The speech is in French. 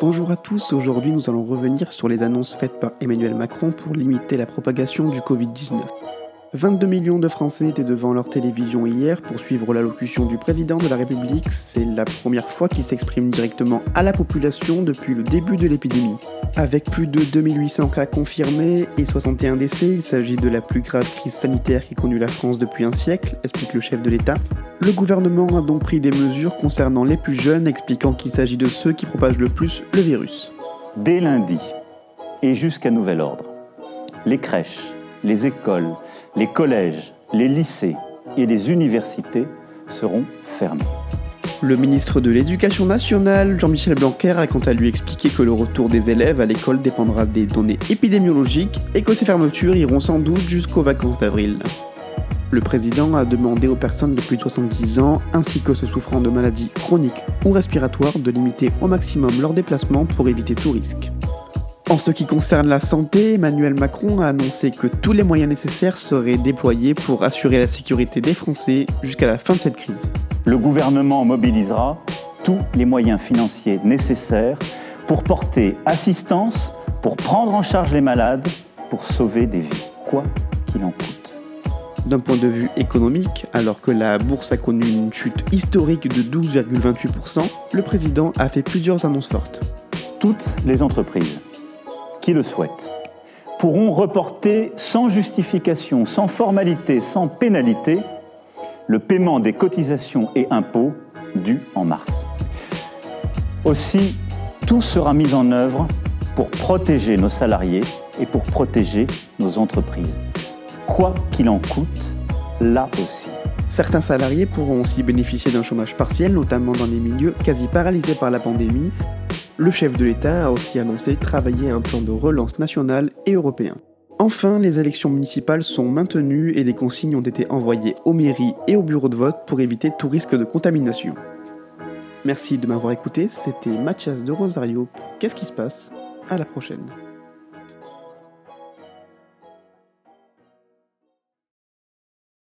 Bonjour à tous, aujourd'hui nous allons revenir sur les annonces faites par Emmanuel Macron pour limiter la propagation du Covid-19. 22 millions de Français étaient devant leur télévision hier pour suivre l'allocution du président de la République. C'est la première fois qu'il s'exprime directement à la population depuis le début de l'épidémie. Avec plus de 2800 cas confirmés et 61 décès, il s'agit de la plus grave crise sanitaire qu'ait connue la France depuis un siècle, explique le chef de l'État. Le gouvernement a donc pris des mesures concernant les plus jeunes, expliquant qu'il s'agit de ceux qui propagent le plus le virus. Dès lundi et jusqu'à nouvel ordre, les crèches, les écoles, les collèges, les lycées et les universités seront fermés. Le ministre de l'Éducation nationale, Jean-Michel Blanquer, a quant à lui expliqué que le retour des élèves à l'école dépendra des données épidémiologiques et que ces fermetures iront sans doute jusqu'aux vacances d'avril. Le président a demandé aux personnes de plus de 70 ans, ainsi que ceux souffrant de maladies chroniques ou respiratoires, de limiter au maximum leurs déplacements pour éviter tout risque. En ce qui concerne la santé, Emmanuel Macron a annoncé que tous les moyens nécessaires seraient déployés pour assurer la sécurité des Français jusqu'à la fin de cette crise. Le gouvernement mobilisera tous les moyens financiers nécessaires pour porter assistance, pour prendre en charge les malades, pour sauver des vies, quoi qu'il en coûte. D'un point de vue économique, alors que la bourse a connu une chute historique de 12,28%, le président a fait plusieurs annonces fortes. Toutes les entreprises qui le souhaitent pourront reporter sans justification, sans formalité, sans pénalité, le paiement des cotisations et impôts dus en mars. Aussi, tout sera mis en œuvre pour protéger nos salariés et pour protéger nos entreprises. Quoi qu'il en coûte, là aussi. Certains salariés pourront aussi bénéficier d'un chômage partiel, notamment dans les milieux quasi paralysés par la pandémie, le chef de l'État a aussi annoncé travailler un plan de relance national et européen. Enfin, les élections municipales sont maintenues et des consignes ont été envoyées aux mairies et aux bureaux de vote pour éviter tout risque de contamination. Merci de m'avoir écouté, c'était Mathias de Rosario pour Qu'est-ce qui se passe? À la prochaine.